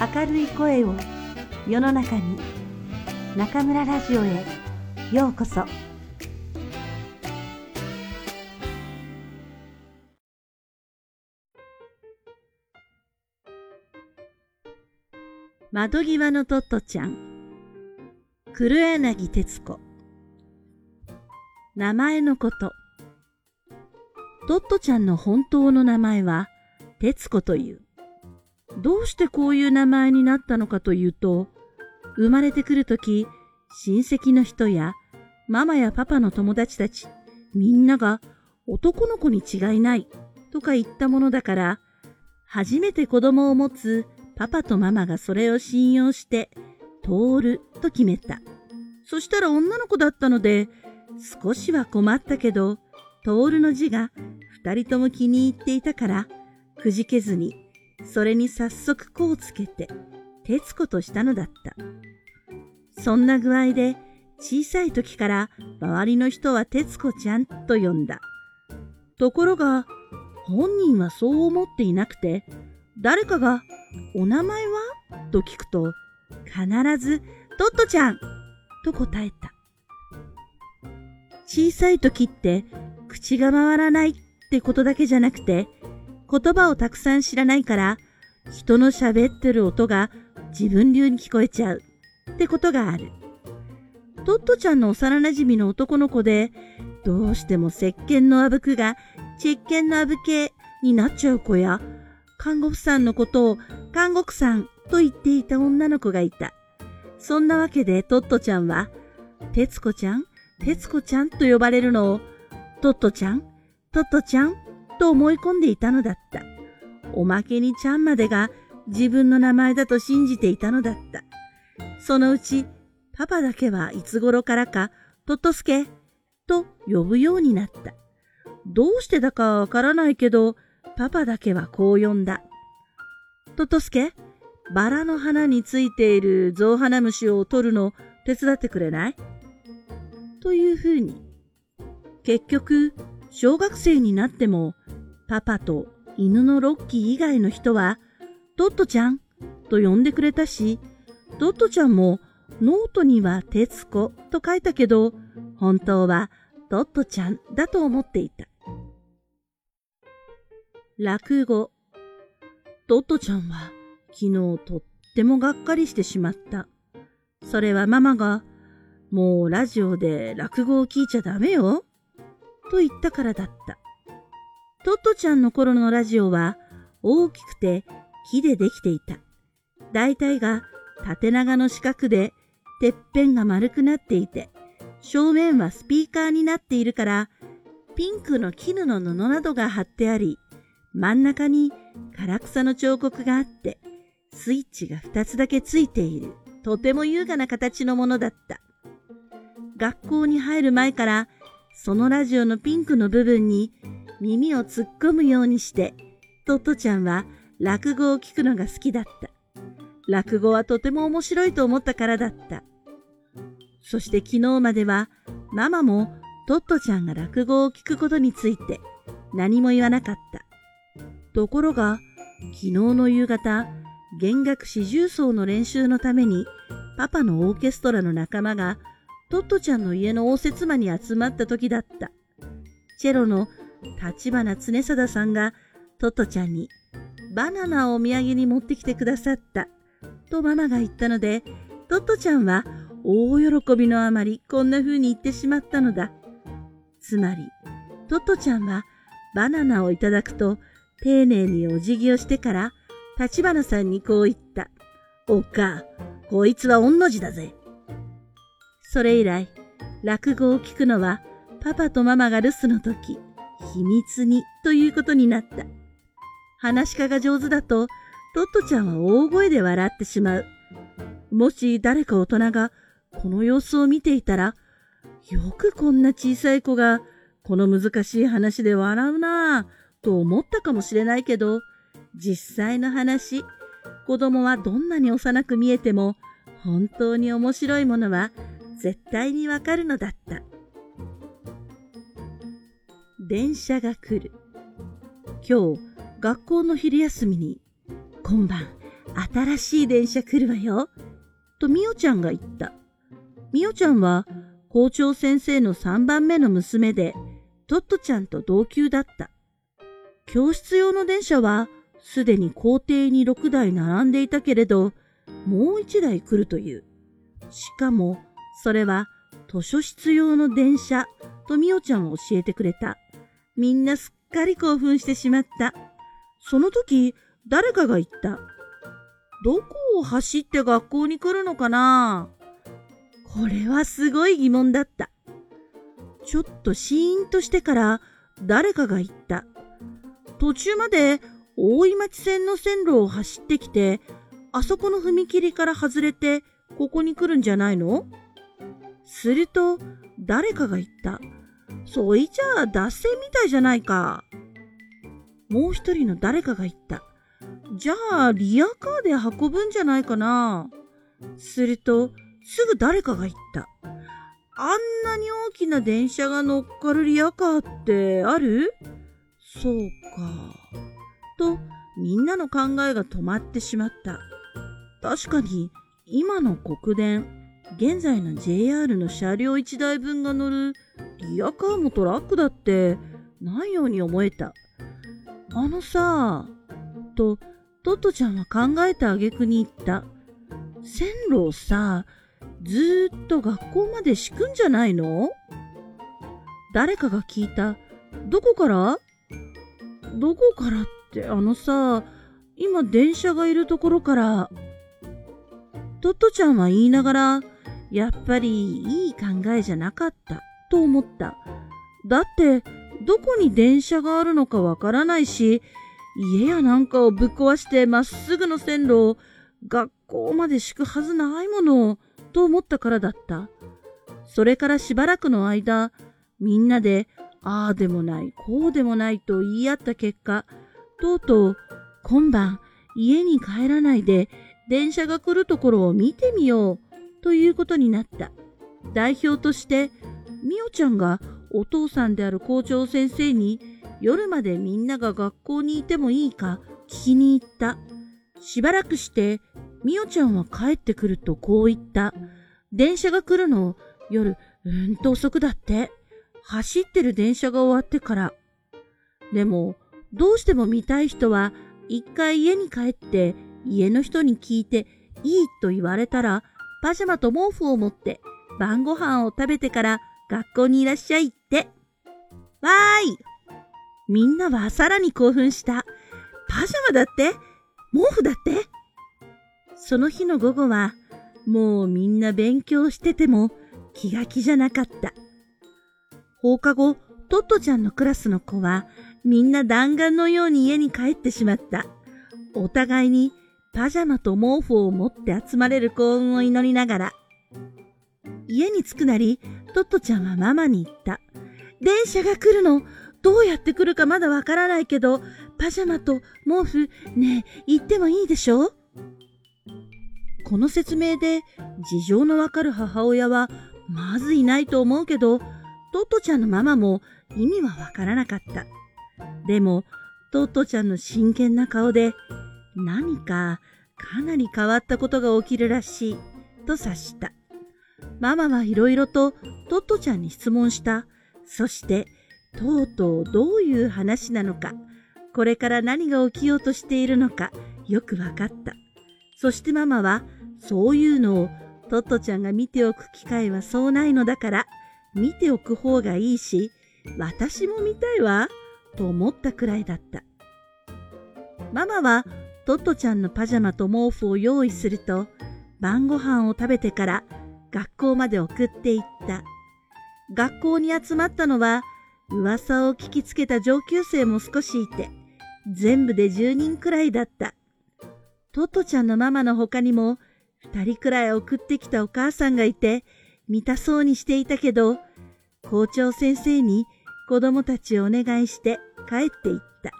明るい声を世の中に中村ラジオへようこそ。窓際のトットちゃん。黒柳徹子。名前のこと。トットちゃんの本当の名前は徹子という。どうしてこういう名前になったのかというと、生まれてくるとき、親戚の人やママやパパの友達たち、みんなが男の子に違いないとか言ったものだから、初めて子供を持つパパとママがそれを信用して、通ると決めた。そしたら女の子だったので、少しは困ったけど、通るの字が二人とも気に入っていたから、くじけずに、それに早速こうつけて、徹子としたのだった。そんな具合で、小さい時から周りの人は徹子ちゃんと呼んだ。ところが、本人はそう思っていなくて、誰かが、お名前は？と聞くと、必ず、トットちゃんと答えた。小さい時って、口が回らないってことだけじゃなくて、言葉をたくさん知らないから、人の喋ってる音が自分流に聞こえちゃう。ってことがある。トットちゃんの幼馴染の男の子で、どうしても石鹸のあぶくが実験のあぶけになっちゃう子や、看護婦さんのことを看護婦さんと言っていた女の子がいた。そんなわけでトットちゃんは、徹子ちゃん、徹子ちゃん？と呼ばれるのを、トットちゃん、トットちゃん？と思い込んでいたのだった。おまけにちゃんまでが自分の名前だと信じていたのだった。そのうち、パパだけはいつ頃からか、トットスケと呼ぶようになった。どうしてだかわからないけど、パパだけはこう呼んだ。トットスケ、バラの花についているゾウハナムシを取るの手伝ってくれない？というふうに。結局、小学生になってもパパと犬のロッキー以外の人は、トットちゃんと呼んでくれたし、トットちゃんもノートには徹子と書いたけど、本当はトットちゃんだと思っていた。落語。トットちゃんは昨日とってもがっかりしてしまった。それはママが、もうラジオで落語を聞いちゃダメよ、と言ったからだった。トットちゃんの頃のラジオは大きくて木でできていた。大体が縦長の四角で、てっぺんが丸くなっていて、正面はスピーカーになっているから、ピンクの絹の布などが貼ってあり、真ん中に唐草の彫刻があって、スイッチが2つだけついている、とても優雅な形のものだった。学校に入る前から、そのラジオのピンクの部分に耳を突っ込むようにして、トットちゃんは落語を聞くのが好きだった。落語はとても面白いと思ったからだった。そして昨日まではママもトットちゃんが落語を聞くことについて何も言わなかった。ところが昨日の夕方、弦楽四重奏の練習のためにパパのオーケストラの仲間がトットちゃんの家の応接間に集まった時だった。チェロの立花常貞さんがトトちゃんにバナナをお土産に持ってきてくださったとママが言ったのでトトちゃんは大喜びのあまりこんな風に言ってしまったのだ。つまりトトちゃんはバナナをいただくと丁寧にお辞儀をしてから立花さんにこう言った。おっか、こいつは御の字だぜ。それ以来、落語を聞くのはパパとママが留守の時、秘密にということになった。話し家が上手だと、トットちゃんは大声で笑ってしまう。もし誰か大人がこの様子を見ていたら、よくこんな小さい子がこの難しい話で笑うなぁと思ったかもしれないけど、実際の話、子供はどんなに幼く見えても本当に面白いものは絶対にわかるのだった。電車が来る。今日、学校の昼休みに、今晩、新しい電車来るわよ。とみおちゃんが言った。みおちゃんは校長先生の3番目の娘で、トットちゃんと同級だった。教室用の電車はすでに校庭に6台並んでいたけれど、もう1台来るという。しかも、それは図書室用の電車とみおちゃんは教えてくれた。みんなすっかり興奮してしまった。その時、誰かが言った。どこを走って学校に来るのかな？これはすごい疑問だった。ちょっとシーンとしてから誰かが言った。途中まで大井町線の線路を走ってきて、あそこの踏切から外れてここに来るんじゃないの？すると誰かが言った。そいじゃあ脱線みたいじゃないか。もう一人の誰かが言った。じゃあリアカーで運ぶんじゃないかな。するとすぐ誰かが言った。あんなに大きな電車が乗っかるリアカーってある？そうか。とみんなの考えが止まってしまった。確かに今の国電、現在の JR の車両1台分が乗るリアカーもトラックだってないように思えた。あのさ、とトットちゃんは考えた挙句に言った。線路をさ、ずーっと学校まで敷くんじゃないの？誰かが聞いた。どこから？どこからってあのさ、今電車がいるところから。トットちゃんは言いながら、やっぱりいい考えじゃなかったと思った。だって、どこに電車があるのかわからないし、家やなんかをぶっ壊してまっすぐの線路を学校まで敷くはずないものと思ったからだった。それからしばらくの間、みんなでああでもない、こうでもないと言い合った結果、とうとう今晩家に帰らないで電車が来るところを見てみようということになった。代表としてみおちゃんがお父さんである校長先生に夜までみんなが学校にいてもいいか聞きに行った。しばらくしてみおちゃんは帰ってくるとこう言った。電車が来るの夜うんと遅くだって。走ってる電車が終わってから。でも、どうしても見たい人は、一回家に帰って家の人に聞いていいと言われたら、パジャマと毛布を持って晩ご飯を食べてから学校にいらっしゃいって。わーいみんなはさらに興奮した。パジャマだって？毛布だって？その日の午後は、もうみんな勉強してても気が気じゃなかった。放課後、トットちゃんのクラスの子はみんな弾丸のように家に帰ってしまった。お互いにパジャマと毛布を持って集まれる幸運を祈りながら。家に着くなり、トットちゃんはママに言った。電車が来るの？どうやって来るかまだわからないけど、パジャマと毛布、ねえ、言ってもいいでしょ？この説明で事情のわかる母親はまずいないと思うけど、トットちゃんのママも意味はわからなかった。でも、トットちゃんの真剣な顔で、何かかなり変わったことが起きるらしい、と察した。ママはいろいろとトットちゃんに質問した。そして、とうとうどういう話なのか、これから何が起きようとしているのか、よくわかった。そしてママは、そういうのをトットちゃんが見ておく機会はそうないのだから、見ておく方がいいし、私も見たいわ、と思ったくらいだった。ママはトットちゃんのパジャマと毛布を用意すると、晩ご飯を食べてから学校まで送っていった。学校に集まったのは、噂を聞きつけた上級生も少しいて、全部で10人くらいだった。トトちゃんのママの他にも、2人くらい送ってきたお母さんがいて、見たそうにしていたけど、校長先生に子供たちをお願いして帰っていった。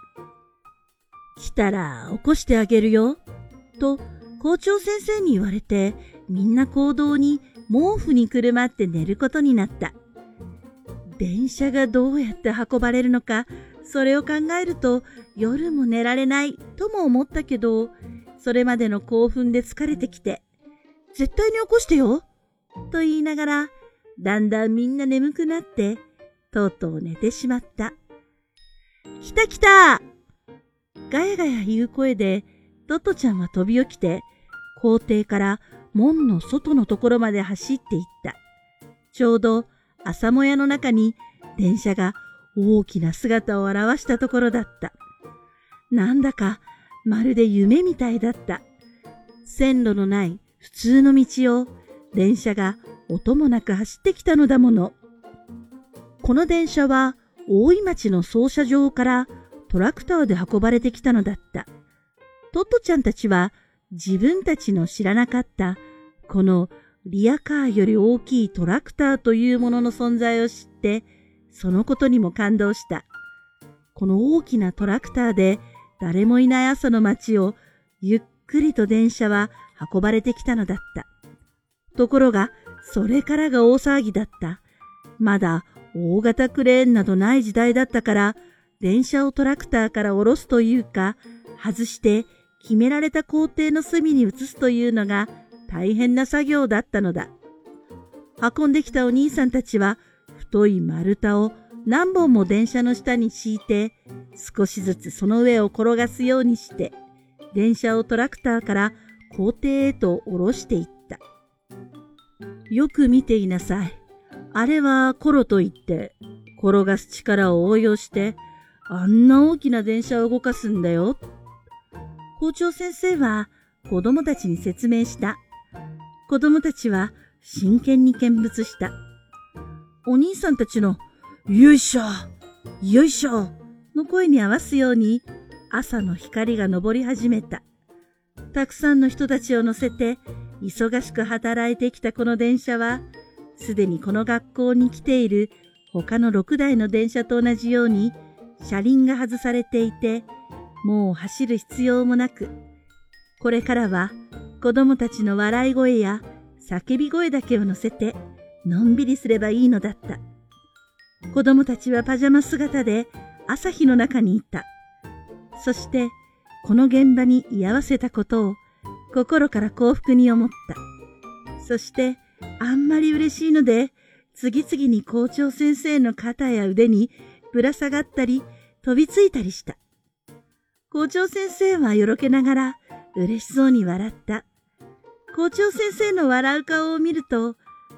来たら起こしてあげるよ。と校長先生に言われて、みんな行動に毛布にくるまって寝ることになった。電車がどうやって運ばれるのか、それを考えると夜も寝られないとも思ったけど、それまでの興奮で疲れてきて、絶対に起こしてよと言いながら、だんだんみんな眠くなって、とうとう寝てしまった。来た来たガヤガヤ言う声で、トトちゃんは飛び起きて、校庭から門の外のところまで走っていった。ちょうど朝もやの中に電車が大きな姿を現したところだった。なんだかまるで夢みたいだった。線路のない普通の道を電車が音もなく走ってきたのだもの。この電車は大井町の操車場からトラクターで運ばれてきたのだった。トットちゃんたちは自分たちの知らなかったこのリアカーより大きいトラクターというものの存在を知ってそのことにも感動した。この大きなトラクターで誰もいない朝の街をゆっくりと電車は運ばれてきたのだった。ところが、それからが大騒ぎだった。まだ大型クレーンなどない時代だったから、電車をトラクターから下ろすというか、外して決められた工程の隅に移すというのが大変な作業だったのだ。運んできたお兄さんたちは、太い丸太を何本も電車の下に敷いて、少しずつその上を転がすようにして、電車をトラクターから校庭へと下ろしていった。よく見ていなさい。あれはコロといって、転がす力を応用して、あんな大きな電車を動かすんだよ。校長先生は子供たちに説明した。子供たちは真剣に見物した。お兄さんたちのよいしょよいしょの声に合わすように朝の光が昇り始めた。たくさんの人たちを乗せて忙しく働いてきたこの電車は、すでにこの学校に来ている他の6台の電車と同じように車輪が外されていて、もう走る必要もなく、これからは子供たちの笑い声や叫び声だけを乗せてのんびりすればいいのだった。子供たちはパジャマ姿で朝日の中にいた。そして、この現場に居合わせたことを心から幸福に思った。そして、あんまり嬉しいので、次々に校長先生の肩や腕にぶら下がったり、飛びついたりした。校長先生はよろけながら嬉しそうに笑った。校長先生の笑う顔を見ると、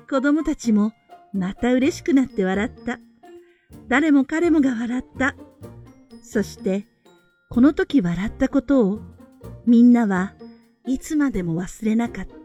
子供たちもまた嬉しくなって笑った。誰も彼もが笑った。そして、この時笑ったことをみんなはいつまでも忘れなかった。